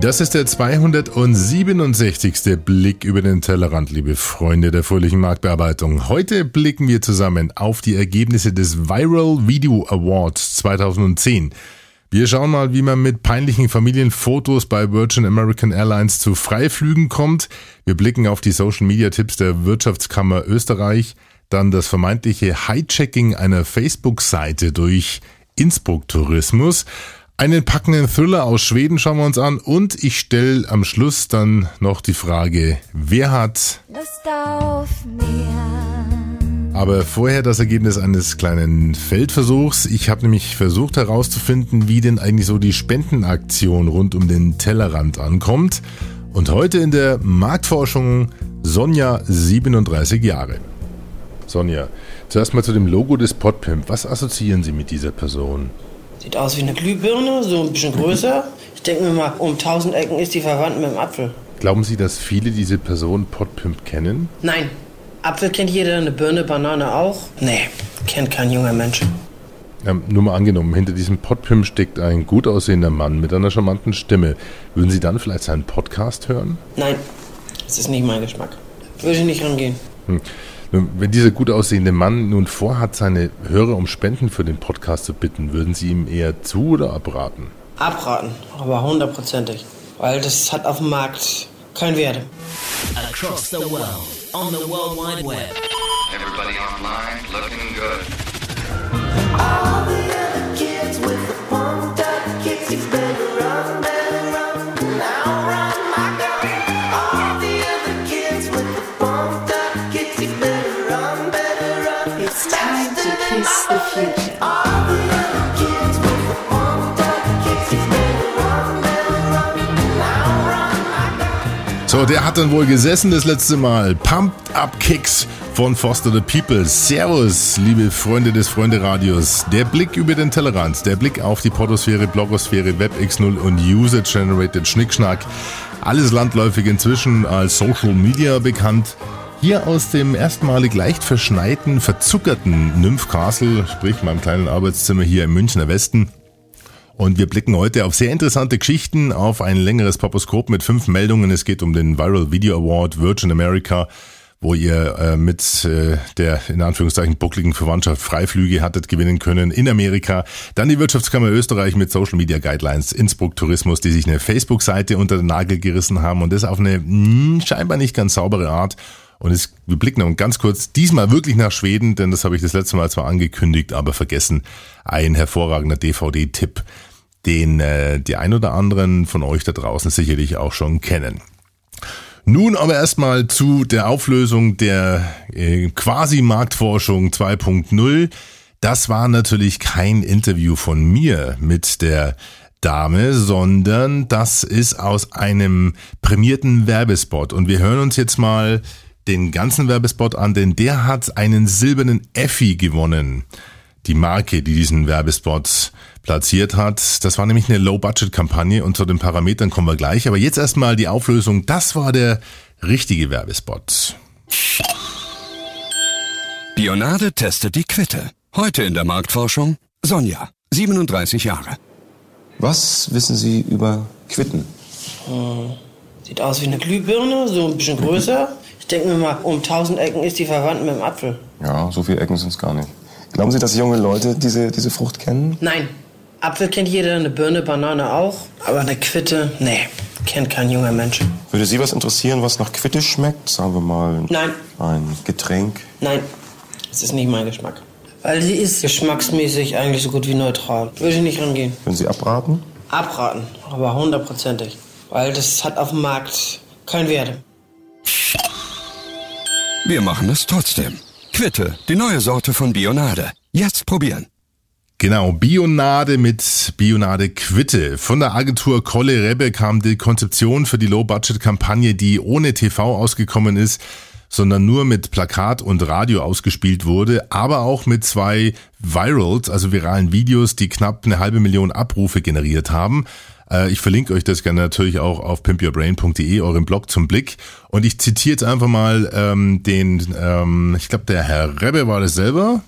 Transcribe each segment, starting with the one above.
Das ist der 267. Blick über den Tellerrand, liebe Freunde der fröhlichen Marktbearbeitung. Heute blicken wir zusammen auf die Ergebnisse des Viral Video Awards 2010. Wir schauen mal, wie man mit peinlichen Familienfotos bei Virgin American Airlines zu Freiflügen kommt. Wir blicken auf die Social Media Tipps der Wirtschaftskammer Österreich. Dann das vermeintliche Hijacking einer Facebook-Seite durch Innsbruck Tourismus. Einen packenden Thriller aus Schweden schauen wir uns an und ich stelle am Schluss dann noch die Frage, wer hat Lust auf mehr? Aber vorher das Ergebnis eines kleinen Feldversuchs. Ich habe nämlich versucht herauszufinden, wie denn eigentlich so die Spendenaktion rund um den Tellerrand ankommt. Und heute in der Marktforschung Sonja 37 Jahre. Sonja, zuerst mal zu dem Logo des Podpimp. Was assoziieren Sie mit dieser Person? Sieht aus wie eine Glühbirne, so ein bisschen größer. Ich denke mir mal, um tausend Ecken ist die verwandt mit dem Apfel. Glauben Sie, dass viele diese Person Potpimp kennen? Nein. Apfel kennt jeder, eine Birne, Banane auch? Nee, kennt kein junger Mensch. Ja, nur mal angenommen, hinter diesem Podpimp steckt ein gut aussehender Mann mit einer charmanten Stimme. Würden Sie dann vielleicht seinen Podcast hören? Nein, das ist nicht mein Geschmack. Würde ich nicht rangehen. Hm. Wenn dieser gut aussehende Mann nun vorhat, seine Hörer um Spenden für den Podcast zu bitten, würden Sie ihm eher zu oder abraten? Abraten, aber hundertprozentig. Weil das hat auf dem Markt keinen Wert. Across the world, on the World Wide Web. Everybody online looking good. So, der hat dann wohl gesessen das letzte Mal. Pumped Up Kicks von Foster the People. Servus, liebe Freunde des Freunde-Radios. Der Blick über den Tellerrand, der Blick auf die Portosphäre, Blogosphäre, WebX0 und User-Generated Schnickschnack. Alles landläufig inzwischen als Social Media bekannt. Hier aus dem erstmalig leicht verschneiten, verzuckerten Nymph Castle, sprich meinem kleinen Arbeitszimmer hier im Münchner Westen. Und wir blicken heute auf sehr interessante Geschichten, auf ein längeres Poposkop mit fünf Meldungen. Es geht um den Viral Video Award Virgin America, wo ihr äh, mit äh, der in Anführungszeichen buckligen Verwandtschaft Freiflüge hattet gewinnen können in Amerika. Dann die Wirtschaftskammer Österreich mit Social Media Guidelines, Innsbruck Tourismus, die sich eine Facebook-Seite unter den Nagel gerissen haben und das auf eine mh, hm, scheinbar nicht ganz saubere Art. Und es, wir blicken noch ganz kurz diesmal wirklich nach Schweden, denn das habe ich das letzte Mal zwar angekündigt, aber vergessen. Ein hervorragender DVD-Tipp, den äh, die ein oder anderen von euch da draußen sicherlich auch schon kennen. Nun aber erstmal zu der Auflösung der äh, quasi Marktforschung 2.0. Das war natürlich kein Interview von mir mit der Dame, sondern das ist aus einem prämierten Werbespot. Und wir hören uns jetzt mal den ganzen Werbespot an, denn der hat einen silbernen Effi gewonnen. Die Marke, die diesen Werbespot platziert hat. Das war nämlich eine Low-Budget-Kampagne und zu den Parametern kommen wir gleich. Aber jetzt erstmal die Auflösung. Das war der richtige Werbespot. Bionade testet die Quitte. Heute in der Marktforschung Sonja, 37 Jahre. Was wissen Sie über Quitten? Hm, sieht aus wie eine Glühbirne, so ein bisschen größer. Ich denke mir mal, um tausend Ecken ist die verwandt mit dem Apfel. Ja, so viele Ecken sind es gar nicht. Glauben Sie, dass junge Leute diese, diese Frucht kennen? Nein. Apfel kennt jeder, eine Birne, Banane auch. Aber eine Quitte, nee, kennt kein junger Mensch. Würde Sie was interessieren, was nach Quitte schmeckt? Sagen wir mal. Nein. Ein Getränk? Nein, das ist nicht mein Geschmack. Weil sie ist geschmacksmäßig eigentlich so gut wie neutral. Würde ich nicht rangehen. Würden Sie abraten? Abraten, aber hundertprozentig. Weil das hat auf dem Markt keinen Wert. Wir machen es trotzdem. Quitte, die neue Sorte von Bionade. Jetzt probieren. Genau, Bionade mit Bionade Quitte. Von der Agentur Kolle Rebbe kam die Konzeption für die Low-Budget-Kampagne, die ohne TV ausgekommen ist, sondern nur mit Plakat und Radio ausgespielt wurde, aber auch mit zwei Virals, also viralen Videos, die knapp eine halbe Million Abrufe generiert haben. Äh, ich verlinke euch das gerne natürlich auch auf pimpyourbrain.de, eurem Blog zum Blick. Und ich zitiere jetzt einfach mal ähm, den, ähm, ich glaube, der Herr Rebbe war das selber.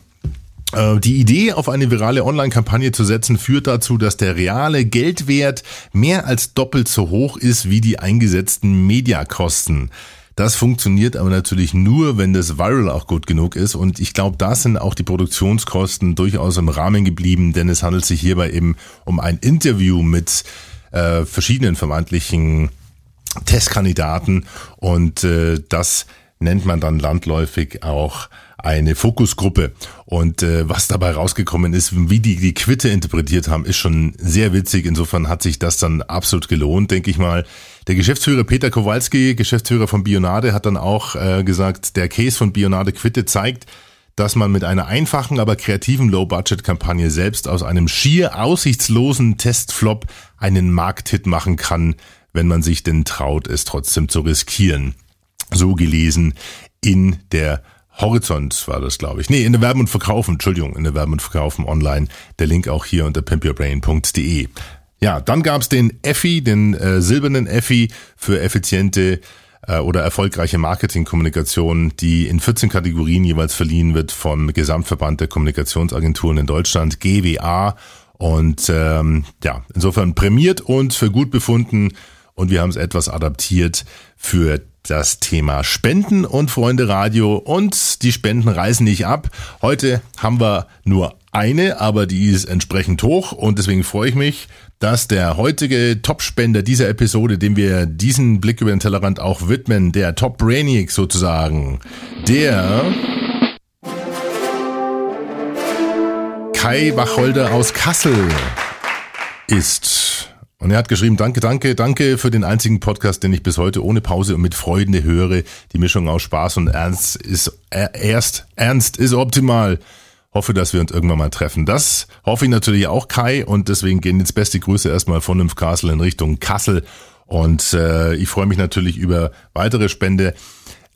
Äh, die Idee, auf eine virale Online-Kampagne zu setzen, führt dazu, dass der reale Geldwert mehr als doppelt so hoch ist wie die eingesetzten Mediakosten. Das funktioniert aber natürlich nur, wenn das Viral auch gut genug ist. Und ich glaube, da sind auch die Produktionskosten durchaus im Rahmen geblieben, denn es handelt sich hierbei eben um ein Interview mit äh, verschiedenen vermeintlichen Testkandidaten. Und äh, das nennt man dann landläufig auch eine Fokusgruppe. Und äh, was dabei rausgekommen ist, wie die die Quitte interpretiert haben, ist schon sehr witzig. Insofern hat sich das dann absolut gelohnt, denke ich mal. Der Geschäftsführer Peter Kowalski, Geschäftsführer von Bionade, hat dann auch äh, gesagt, der Case von Bionade Quitte zeigt, dass man mit einer einfachen, aber kreativen Low-Budget-Kampagne selbst aus einem schier aussichtslosen Testflop einen Markthit machen kann, wenn man sich denn traut, es trotzdem zu riskieren. So gelesen in der Horizont war das, glaube ich. Nee, in der Werben und Verkaufen, Entschuldigung, in der Werben und Verkaufen online. Der Link auch hier unter pimpyourbrain.de. Ja, dann gab's den Effi, den äh, silbernen Effi für effiziente äh, oder erfolgreiche Marketingkommunikation, die in 14 Kategorien jeweils verliehen wird vom Gesamtverband der Kommunikationsagenturen in Deutschland, GWA. Und ähm, ja, insofern prämiert und für gut befunden und wir haben es etwas adaptiert für das Thema Spenden und Freunde Radio und die Spenden reisen nicht ab. Heute haben wir nur eine, aber die ist entsprechend hoch und deswegen freue ich mich, dass der heutige Top-Spender dieser Episode, dem wir diesen Blick über den Tellerrand auch widmen, der Top Brainiac sozusagen, der Kai Wacholder aus Kassel ist. Und er hat geschrieben, danke, danke, danke für den einzigen Podcast, den ich bis heute ohne Pause und mit Freude höre. Die Mischung aus Spaß und Ernst ist äh, erst, Ernst ist optimal. Hoffe, dass wir uns irgendwann mal treffen. Das hoffe ich natürlich auch, Kai. Und deswegen gehen jetzt beste Grüße erstmal von dem Castle in Richtung Kassel. Und äh, ich freue mich natürlich über weitere Spende,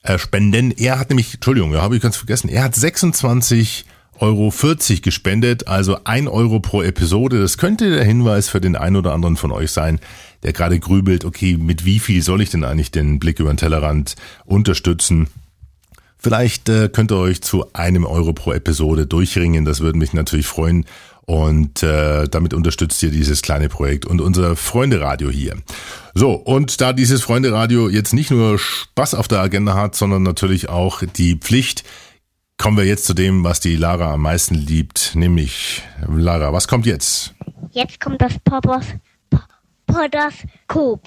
äh, Spenden. Er hat nämlich, Entschuldigung, ja, habe ich ganz vergessen, er hat 26 Euro 40 gespendet, also ein Euro pro Episode. Das könnte der Hinweis für den einen oder anderen von euch sein, der gerade grübelt, okay, mit wie viel soll ich denn eigentlich den Blick über den Tellerrand unterstützen? Vielleicht äh, könnt ihr euch zu einem Euro pro Episode durchringen. Das würde mich natürlich freuen. Und äh, damit unterstützt ihr dieses kleine Projekt und unser Freunde-Radio hier. So, und da dieses Freunde-Radio jetzt nicht nur Spaß auf der Agenda hat, sondern natürlich auch die Pflicht, Kommen wir jetzt zu dem, was die Lara am meisten liebt, nämlich Lara, was kommt jetzt? Jetzt kommt das Poppers Podoskop.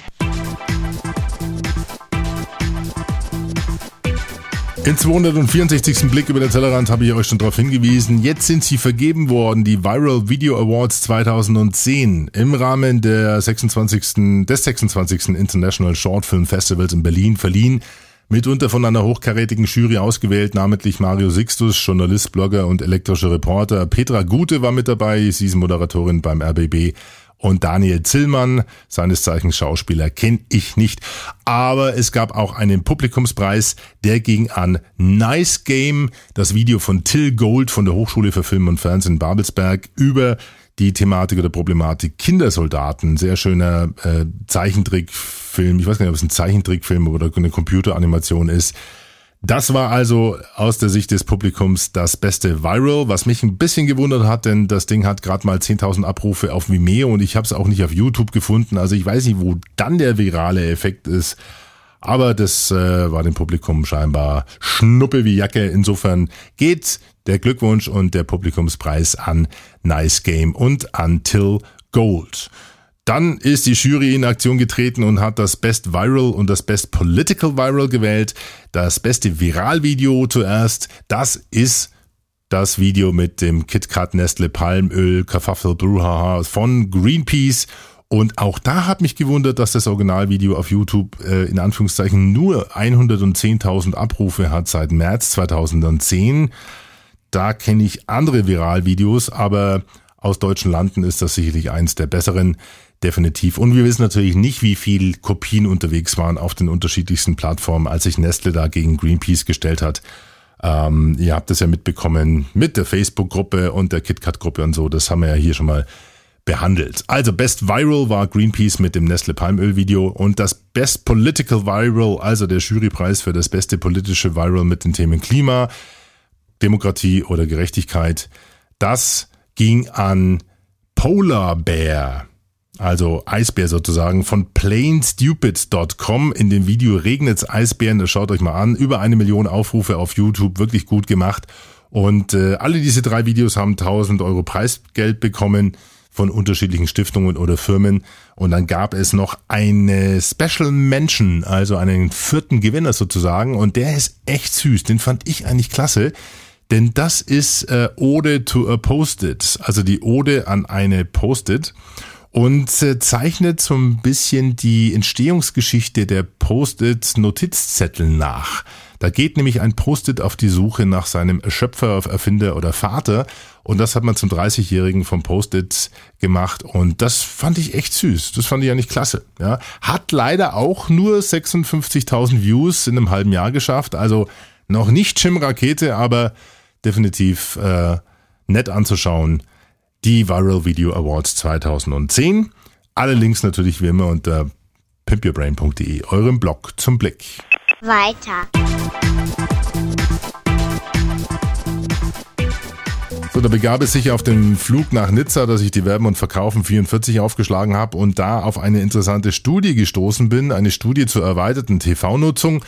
Im 264. Blick über den Tellerrand habe ich euch schon darauf hingewiesen. Jetzt sind sie vergeben worden, die Viral Video Awards 2010 im Rahmen der 26. des 26. International Short Film Festivals in Berlin verliehen mitunter von einer hochkarätigen Jury ausgewählt, namentlich Mario Sixtus, Journalist, Blogger und elektrischer Reporter. Petra Gute war mit dabei, sie ist Moderatorin beim RBB. Und Daniel Zillmann, seines Zeichens Schauspieler, kenne ich nicht. Aber es gab auch einen Publikumspreis, der ging an Nice Game, das Video von Till Gold von der Hochschule für Film und Fernsehen Babelsberg über die Thematik oder Problematik Kindersoldaten. Sehr schöner äh, Zeichentrickfilm. Ich weiß gar nicht, ob es ein Zeichentrickfilm oder eine Computeranimation ist. Das war also aus der Sicht des Publikums das beste Viral, was mich ein bisschen gewundert hat, denn das Ding hat gerade mal 10.000 Abrufe auf Vimeo und ich habe es auch nicht auf YouTube gefunden. Also ich weiß nicht, wo dann der virale Effekt ist. Aber das äh, war dem Publikum scheinbar Schnuppe wie Jacke. Insofern geht der Glückwunsch und der Publikumspreis an Nice Game und an Till Gold. Dann ist die Jury in Aktion getreten und hat das Best Viral und das Best Political Viral gewählt. Das beste Viralvideo zuerst, das ist das Video mit dem KitKat Nestle Palmöl Kerfuffle Brouhaha von Greenpeace und auch da hat mich gewundert, dass das Originalvideo auf YouTube äh, in Anführungszeichen nur 110.000 Abrufe hat seit März 2010. Da kenne ich andere Viralvideos, aber aus deutschen Landen ist das sicherlich eins der besseren, definitiv. Und wir wissen natürlich nicht, wie viel Kopien unterwegs waren auf den unterschiedlichsten Plattformen, als sich Nestle da gegen Greenpeace gestellt hat. Ähm, ihr habt es ja mitbekommen mit der Facebook-Gruppe und der KitKat-Gruppe und so. Das haben wir ja hier schon mal behandelt. Also Best Viral war Greenpeace mit dem Nestle Palmöl Video und das Best Political Viral, also der Jurypreis für das beste politische Viral mit den Themen Klima, Demokratie oder Gerechtigkeit. Das ging an Polar Bear also Eisbär sozusagen, von plainstupid.com. In dem Video regnet's Eisbären, das schaut euch mal an. Über eine Million Aufrufe auf YouTube, wirklich gut gemacht. Und äh, alle diese drei Videos haben 1000 Euro Preisgeld bekommen von unterschiedlichen Stiftungen oder Firmen. Und dann gab es noch eine Special Mention, also einen vierten Gewinner sozusagen. Und der ist echt süß. Den fand ich eigentlich klasse. Denn das ist äh, Ode to a Post-it, also die Ode an eine Post-it und äh, zeichnet so ein bisschen die Entstehungsgeschichte der Post-it-Notizzettel nach. Da geht nämlich ein Post-it auf die Suche nach seinem Schöpfer, Erfinder oder Vater. Und das hat man zum 30-Jährigen vom Post-it gemacht. Und das fand ich echt süß. Das fand ich ja nicht klasse. Ja. Hat leider auch nur 56.000 Views in einem halben Jahr geschafft. Also noch nicht Chim-Rakete, aber definitiv äh, nett anzuschauen die Viral Video Awards 2010. Alle Links natürlich wie immer unter pimpyourbrain.de, eurem Blog zum Blick. Weiter. So, da begab es sich auf dem Flug nach Nizza, dass ich die Werben und Verkaufen 44 aufgeschlagen habe und da auf eine interessante Studie gestoßen bin, eine Studie zur erweiterten TV-Nutzung.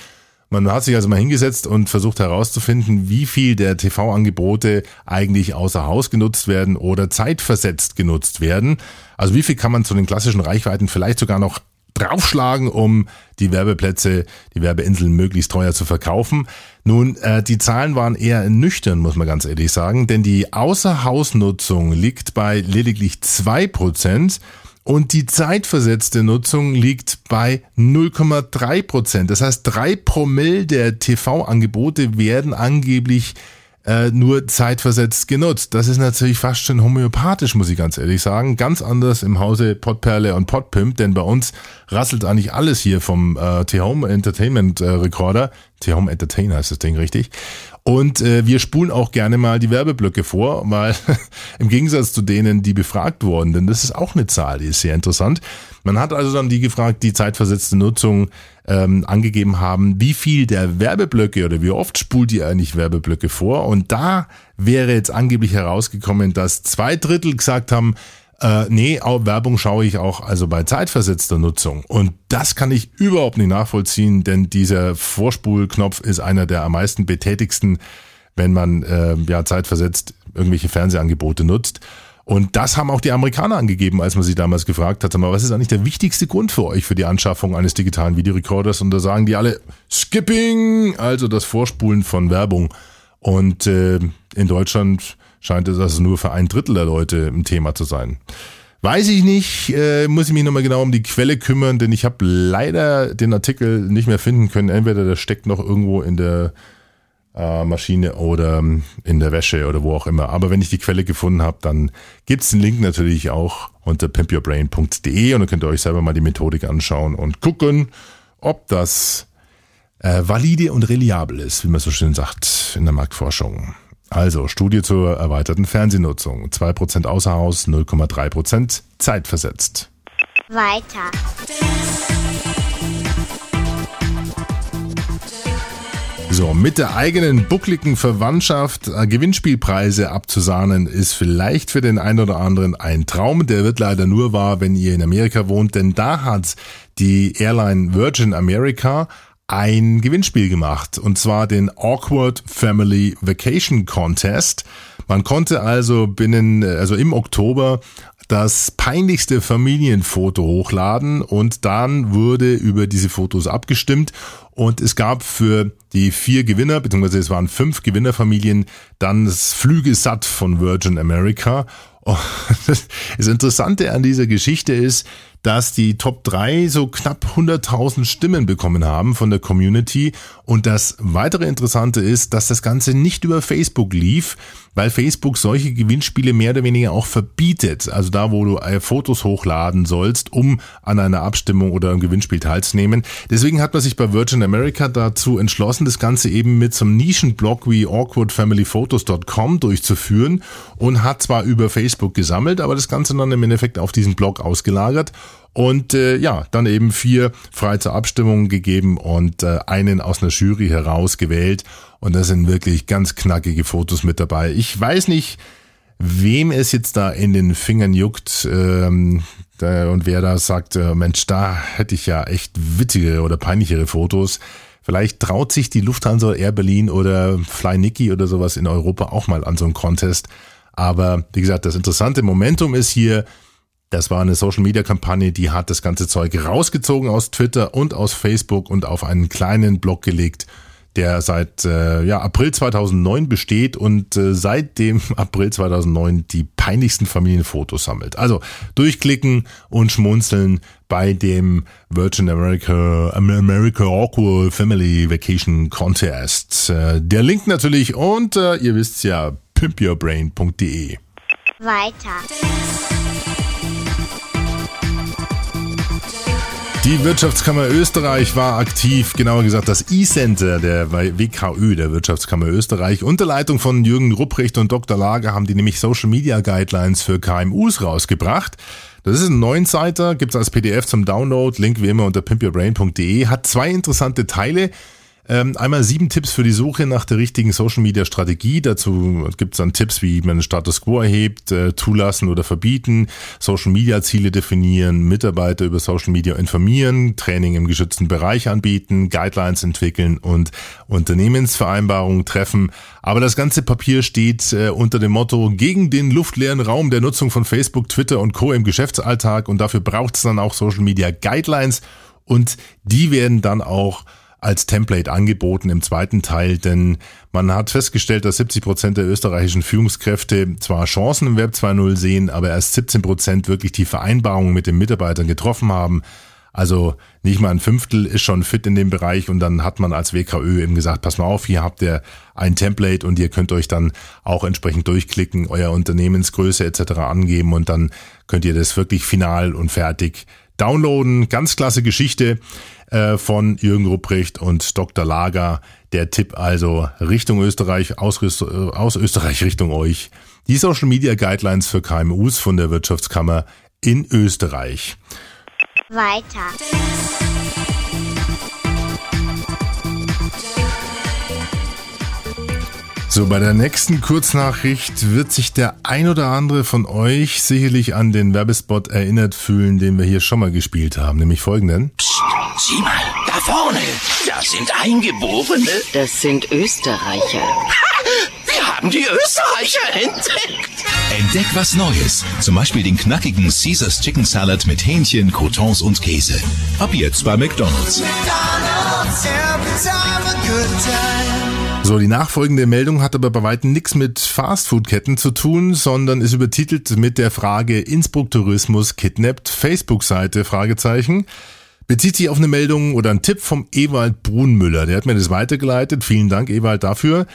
Man hat sich also mal hingesetzt und versucht herauszufinden, wie viel der TV-Angebote eigentlich außer Haus genutzt werden oder zeitversetzt genutzt werden. Also wie viel kann man zu den klassischen Reichweiten vielleicht sogar noch draufschlagen, um die Werbeplätze, die Werbeinseln möglichst teuer zu verkaufen. Nun, äh, die Zahlen waren eher nüchtern, muss man ganz ehrlich sagen, denn die Außerhausnutzung liegt bei lediglich zwei Prozent und die zeitversetzte Nutzung liegt bei 0,3 Prozent. Das heißt, drei Promille der TV-Angebote werden angeblich äh, nur zeitversetzt genutzt. Das ist natürlich fast schon homöopathisch, muss ich ganz ehrlich sagen. Ganz anders im Hause Podperle und Podpimp, denn bei uns rasselt eigentlich alles hier vom äh, T-Home Entertainment äh, Recorder. T-Home Entertain heißt das Ding richtig. Und äh, wir spulen auch gerne mal die Werbeblöcke vor, weil im Gegensatz zu denen, die befragt wurden, denn das ist auch eine Zahl, die ist sehr interessant. Man hat also dann die gefragt, die zeitversetzte Nutzung ähm, angegeben haben, wie viel der Werbeblöcke oder wie oft spult ihr eigentlich Werbeblöcke vor. Und da wäre jetzt angeblich herausgekommen, dass zwei Drittel gesagt haben, äh, nee, Werbung schaue ich auch also bei zeitversetzter Nutzung. Und das kann ich überhaupt nicht nachvollziehen, denn dieser Vorspulknopf ist einer der am meisten betätigsten, wenn man äh, ja zeitversetzt irgendwelche Fernsehangebote nutzt. Und das haben auch die Amerikaner angegeben, als man sie damals gefragt hat, was ist eigentlich der wichtigste Grund für euch für die Anschaffung eines digitalen Videorekorders? Und da sagen die alle Skipping, also das Vorspulen von Werbung. Und äh, in Deutschland scheint es also nur für ein Drittel der Leute ein Thema zu sein. Weiß ich nicht, äh, muss ich mich nochmal genau um die Quelle kümmern, denn ich habe leider den Artikel nicht mehr finden können. Entweder der steckt noch irgendwo in der äh, Maschine oder in der Wäsche oder wo auch immer. Aber wenn ich die Quelle gefunden habe, dann gibt's einen Link natürlich auch unter pimpyourbrain.de und dann könnt ihr euch selber mal die Methodik anschauen und gucken, ob das äh, valide und reliabel ist, wie man so schön sagt in der Marktforschung. Also Studie zur erweiterten Fernsehnutzung. 2% außer Haus, 0,3% zeitversetzt. Weiter. So, mit der eigenen buckligen Verwandtschaft äh, Gewinnspielpreise abzusahnen, ist vielleicht für den einen oder anderen ein Traum. Der wird leider nur wahr, wenn ihr in Amerika wohnt, denn da hat die Airline Virgin America ein Gewinnspiel gemacht und zwar den Awkward Family Vacation Contest. Man konnte also binnen, also im Oktober das peinlichste Familienfoto hochladen und dann wurde über diese Fotos abgestimmt und es gab für die vier Gewinner, beziehungsweise es waren fünf Gewinnerfamilien, dann das Flügesat von Virgin America. Und das Interessante an dieser Geschichte ist, dass die Top 3 so knapp 100.000 Stimmen bekommen haben von der Community. Und das weitere Interessante ist, dass das Ganze nicht über Facebook lief, weil Facebook solche Gewinnspiele mehr oder weniger auch verbietet. Also da, wo du äh, Fotos hochladen sollst, um an einer Abstimmung oder einem Gewinnspiel teilzunehmen. Deswegen hat man sich bei Virgin America dazu entschlossen, das Ganze eben mit so einem Nischenblog wie awkwardfamilyphotos.com durchzuführen und hat zwar über Facebook gesammelt, aber das Ganze dann im Endeffekt auf diesen Blog ausgelagert und äh, ja, dann eben vier frei zur Abstimmung gegeben und äh, einen aus einer Jury herausgewählt. Und da sind wirklich ganz knackige Fotos mit dabei. Ich weiß nicht, wem es jetzt da in den Fingern juckt ähm, da, und wer da sagt, äh, Mensch, da hätte ich ja echt witzige oder peinlichere Fotos. Vielleicht traut sich die Lufthansa Air Berlin oder Fly Nicky oder sowas in Europa auch mal an so einen Contest. Aber wie gesagt, das interessante Momentum ist hier, das war eine Social Media Kampagne, die hat das ganze Zeug rausgezogen aus Twitter und aus Facebook und auf einen kleinen Blog gelegt der seit äh, ja, April 2009 besteht und äh, seit dem April 2009 die peinlichsten Familienfotos sammelt. Also durchklicken und schmunzeln bei dem Virgin America America Awkward Family Vacation Contest. Äh, der Link natürlich und äh, ihr wisst ja pimpyourbrain.de. Weiter. Die Wirtschaftskammer Österreich war aktiv, genauer gesagt das E-Center der WKÖ, der Wirtschaftskammer Österreich. Unter Leitung von Jürgen Rupprecht und Dr. Lager haben die nämlich Social Media Guidelines für KMUs rausgebracht. Das ist ein Neunseiter, gibt's als PDF zum Download, Link wie immer unter pimpyourbrain.de, hat zwei interessante Teile. Ähm, einmal sieben Tipps für die Suche nach der richtigen Social Media Strategie. Dazu gibt es dann Tipps, wie man den Status Quo erhebt, äh, zulassen oder verbieten, Social Media Ziele definieren, Mitarbeiter über Social Media informieren, Training im geschützten Bereich anbieten, Guidelines entwickeln und Unternehmensvereinbarungen treffen. Aber das ganze Papier steht äh, unter dem Motto gegen den luftleeren Raum der Nutzung von Facebook, Twitter und Co. im Geschäftsalltag und dafür braucht es dann auch Social Media Guidelines und die werden dann auch als Template angeboten im zweiten Teil, denn man hat festgestellt, dass 70 Prozent der österreichischen Führungskräfte zwar Chancen im Web 2.0 sehen, aber erst 17 Prozent wirklich die Vereinbarungen mit den Mitarbeitern getroffen haben. Also nicht mal ein Fünftel ist schon fit in dem Bereich und dann hat man als WKÖ eben gesagt, pass mal auf, hier habt ihr ein Template und ihr könnt euch dann auch entsprechend durchklicken, euer Unternehmensgröße etc. angeben und dann könnt ihr das wirklich final und fertig downloaden. Ganz klasse Geschichte. Äh, von Jürgen Rupprecht und Dr. Lager. Der Tipp also Richtung Österreich, aus, äh, aus Österreich Richtung euch. Die Social Media Guidelines für KMUs von der Wirtschaftskammer in Österreich. Weiter. So, bei der nächsten Kurznachricht wird sich der ein oder andere von euch sicherlich an den Werbespot erinnert fühlen, den wir hier schon mal gespielt haben, nämlich folgenden. Psst, sieh mal, da vorne, das sind Eingeborene. Das sind Österreicher. Wir haben die Österreicher entdeckt. Entdeck was Neues. Zum Beispiel den knackigen Caesars Chicken Salad mit Hähnchen, Croutons und Käse. Ab jetzt bei McDonald's. McDonald's so, die nachfolgende Meldung hat aber bei weitem nichts mit Fastfood-Ketten zu tun, sondern ist übertitelt mit der Frage Innsbruck Tourismus kidnappt Facebook-Seite, Fragezeichen. Bezieht sich auf eine Meldung oder einen Tipp vom Ewald Brunmüller. Der hat mir das weitergeleitet. Vielen Dank, Ewald, dafür.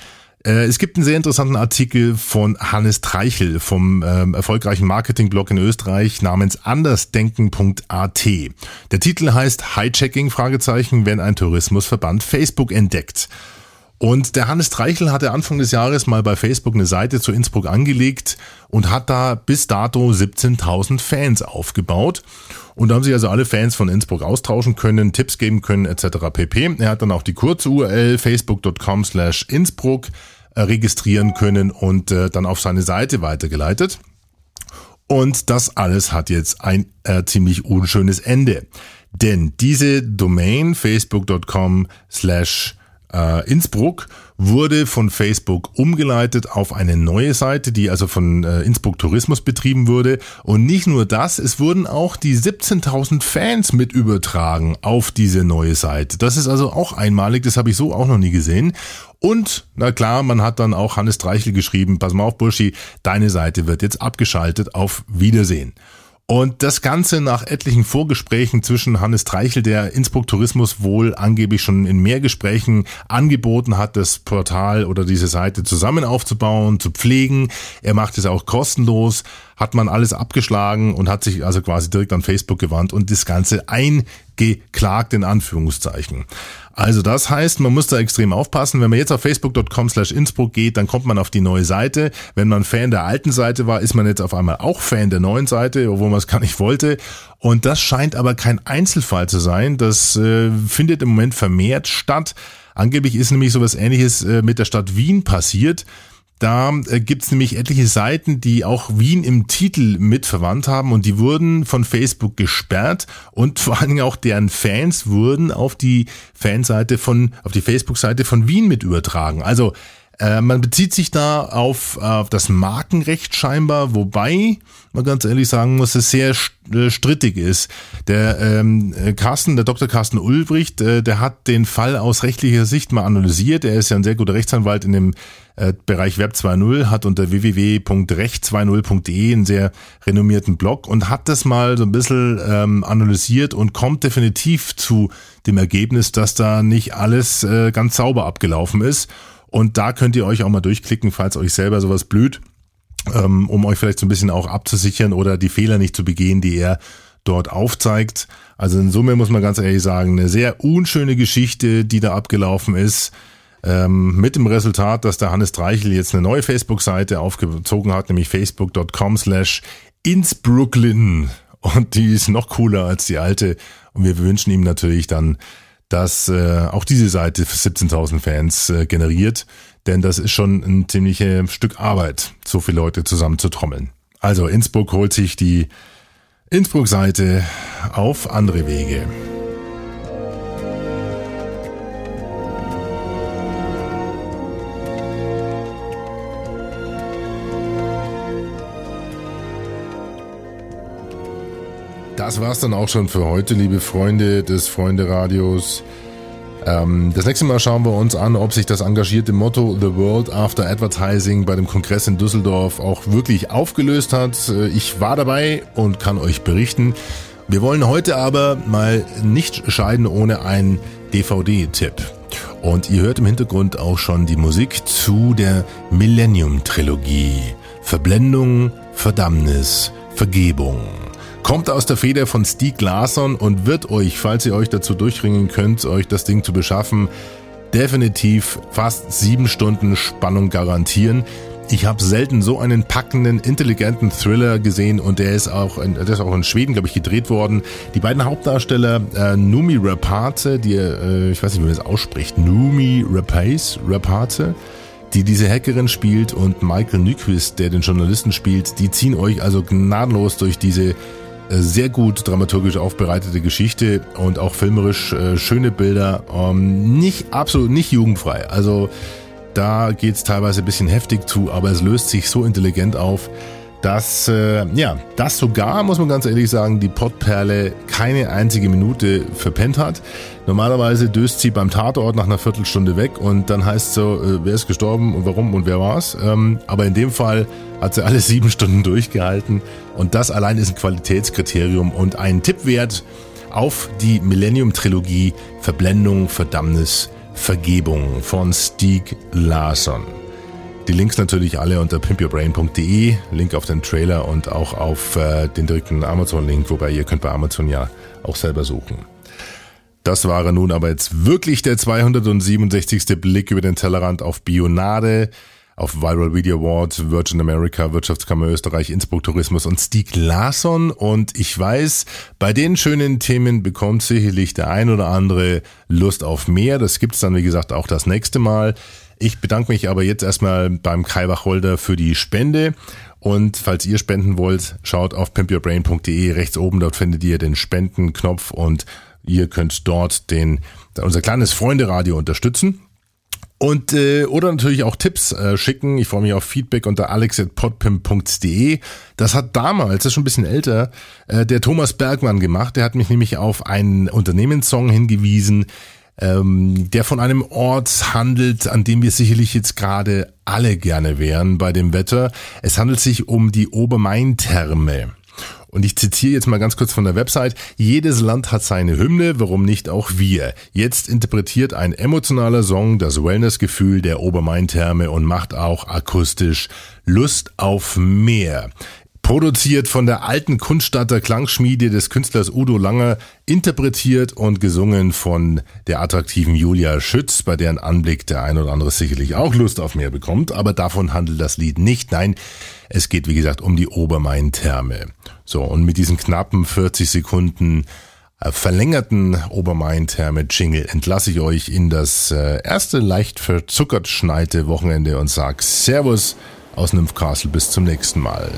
Äh, es gibt einen sehr interessanten Artikel von Hannes Treichel vom ähm, erfolgreichen Marketingblog in Österreich namens andersdenken.at. Der Titel heißt Hijacking Fragezeichen, wenn ein Tourismusverband Facebook entdeckt. Und der Hannes Treichel hatte Anfang des Jahres mal bei Facebook eine Seite zu Innsbruck angelegt und hat da bis dato 17.000 Fans aufgebaut. Und da haben sich also alle Fans von Innsbruck austauschen können, Tipps geben können etc. pp. Er hat dann auch die kurze URL facebook.com slash Innsbruck äh, registrieren können und äh, dann auf seine Seite weitergeleitet. Und das alles hat jetzt ein äh, ziemlich unschönes Ende. Denn diese Domain facebook.com slash äh, Innsbruck wurde von Facebook umgeleitet auf eine neue Seite, die also von äh, Innsbruck Tourismus betrieben wurde. Und nicht nur das, es wurden auch die 17.000 Fans mit übertragen auf diese neue Seite. Das ist also auch einmalig, das habe ich so auch noch nie gesehen. Und, na klar, man hat dann auch Hannes Dreichel geschrieben, pass mal auf, Burschi, deine Seite wird jetzt abgeschaltet, auf Wiedersehen. Und das Ganze nach etlichen Vorgesprächen zwischen Hannes Treichel, der Innsbruck Tourismus wohl angeblich schon in mehr Gesprächen angeboten hat, das Portal oder diese Seite zusammen aufzubauen, zu pflegen. Er macht es auch kostenlos, hat man alles abgeschlagen und hat sich also quasi direkt an Facebook gewandt und das Ganze eingeklagt in Anführungszeichen. Also das heißt, man muss da extrem aufpassen. Wenn man jetzt auf facebook.com slash Innsbruck geht, dann kommt man auf die neue Seite. Wenn man Fan der alten Seite war, ist man jetzt auf einmal auch Fan der neuen Seite, obwohl man es gar nicht wollte. Und das scheint aber kein Einzelfall zu sein. Das äh, findet im Moment vermehrt statt. Angeblich ist nämlich sowas ähnliches äh, mit der Stadt Wien passiert. Da äh, gibt's nämlich etliche Seiten, die auch Wien im Titel mitverwandt haben und die wurden von Facebook gesperrt und vor allen Dingen auch deren Fans wurden auf die Fanseite von, auf die Facebook-Seite von Wien mit übertragen. Also äh, man bezieht sich da auf, auf das Markenrecht scheinbar, wobei man ganz ehrlich sagen muss, es sehr äh, strittig ist. Der ähm, Carsten, der Dr. Carsten Ulbricht, äh, der hat den Fall aus rechtlicher Sicht mal analysiert. Er ist ja ein sehr guter Rechtsanwalt in dem äh, Bereich Web 2.0, hat unter www.recht20.de einen sehr renommierten Blog und hat das mal so ein bisschen ähm, analysiert und kommt definitiv zu dem Ergebnis, dass da nicht alles äh, ganz sauber abgelaufen ist. Und da könnt ihr euch auch mal durchklicken, falls euch selber sowas blüht, ähm, um euch vielleicht so ein bisschen auch abzusichern oder die Fehler nicht zu begehen, die er dort aufzeigt. Also in Summe muss man ganz ehrlich sagen, eine sehr unschöne Geschichte, die da abgelaufen ist. Ähm, mit dem Resultat, dass der Hannes Dreichel jetzt eine neue Facebook-Seite aufgezogen hat, nämlich facebook.com slash Innsbrucklin. Und die ist noch cooler als die alte. Und wir wünschen ihm natürlich dann dass äh, auch diese Seite 17.000 Fans äh, generiert, denn das ist schon ein ziemliches Stück Arbeit, so viele Leute zusammen zu trommeln. Also Innsbruck holt sich die Innsbruck-Seite auf andere Wege. Das war's dann auch schon für heute, liebe Freunde des Freunde-Radios. Ähm, das nächste Mal schauen wir uns an, ob sich das engagierte Motto The World After Advertising bei dem Kongress in Düsseldorf auch wirklich aufgelöst hat. Äh, ich war dabei und kann euch berichten. Wir wollen heute aber mal nicht scheiden ohne einen DVD-Tipp. Und ihr hört im Hintergrund auch schon die Musik zu der Millennium-Trilogie. Verblendung, Verdammnis, Vergebung kommt aus der Feder von Stieg Larsson und wird euch, falls ihr euch dazu durchringen könnt, euch das Ding zu beschaffen, definitiv fast sieben Stunden Spannung garantieren. Ich habe selten so einen packenden, intelligenten Thriller gesehen und der ist auch in, der ist auch in Schweden, glaube ich, gedreht worden. Die beiden Hauptdarsteller, äh, Numi Rapace, die, äh, ich weiß nicht, wie man das ausspricht, Numi Rapace, Rapace, die diese Hackerin spielt und Michael Nyquist, der den Journalisten spielt, die ziehen euch also gnadenlos durch diese sehr gut dramaturgisch aufbereitete Geschichte und auch filmerisch äh, schöne Bilder. Ähm, nicht absolut nicht jugendfrei. Also da geht's teilweise ein bisschen heftig zu, aber es löst sich so intelligent auf, dass, äh, ja, das sogar, muss man ganz ehrlich sagen, die Pottperle keine einzige Minute verpennt hat. Normalerweise döst sie beim Tatort nach einer Viertelstunde weg und dann heißt so, äh, wer ist gestorben und warum und wer war's. Ähm, aber in dem Fall hat sie alle sieben Stunden durchgehalten und das allein ist ein Qualitätskriterium und ein Tipp wert auf die Millennium-Trilogie Verblendung, Verdammnis, Vergebung von Stieg Larsson. Die Links natürlich alle unter pimpyourbrain.de, Link auf den Trailer und auch auf äh, den direkten Amazon-Link, wobei ihr könnt bei Amazon ja auch selber suchen. Das war nun aber jetzt wirklich der 267. Blick über den Tellerrand auf Bionade, auf Viral Video Award, Virgin America, Wirtschaftskammer Österreich, Innsbruck Tourismus und Stieg Larsson. Und ich weiß, bei den schönen Themen bekommt sicherlich der ein oder andere Lust auf mehr. Das gibt's dann, wie gesagt, auch das nächste Mal. Ich bedanke mich aber jetzt erstmal beim Kai Wacholder für die Spende. Und falls ihr spenden wollt, schaut auf pimpyourbrain.de. Rechts oben, dort findet ihr den Spendenknopf und ihr könnt dort den, unser kleines Freunde-Radio unterstützen. Und äh, oder natürlich auch Tipps äh, schicken. Ich freue mich auf Feedback unter alex.podpimp.de. Das hat damals, das ist schon ein bisschen älter, äh, der Thomas Bergmann gemacht. Der hat mich nämlich auf einen Unternehmenssong hingewiesen, ähm, der von einem Ort handelt, an dem wir sicherlich jetzt gerade alle gerne wären bei dem Wetter. Es handelt sich um die Obermain-Therme. Und ich zitiere jetzt mal ganz kurz von der Website. Jedes Land hat seine Hymne, warum nicht auch wir? Jetzt interpretiert ein emotionaler Song das Wellnessgefühl der Obermain-Therme und macht auch akustisch Lust auf mehr. Produziert von der alten Kunststadter Klangschmiede des Künstlers Udo Langer, interpretiert und gesungen von der attraktiven Julia Schütz, bei deren Anblick der ein oder andere sicherlich auch Lust auf mehr bekommt, aber davon handelt das Lied nicht. Nein, es geht wie gesagt um die Obermain-Therme. So, und mit diesen knappen 40 Sekunden äh, verlängerten Obermain-Therme Jingle entlasse ich euch in das äh, erste leicht verzuckert schneite Wochenende und sag Servus aus Nymphcastle bis zum nächsten Mal.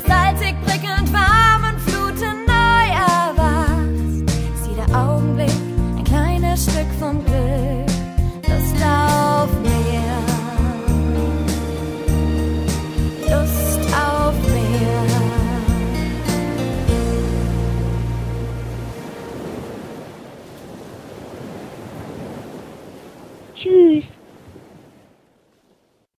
さ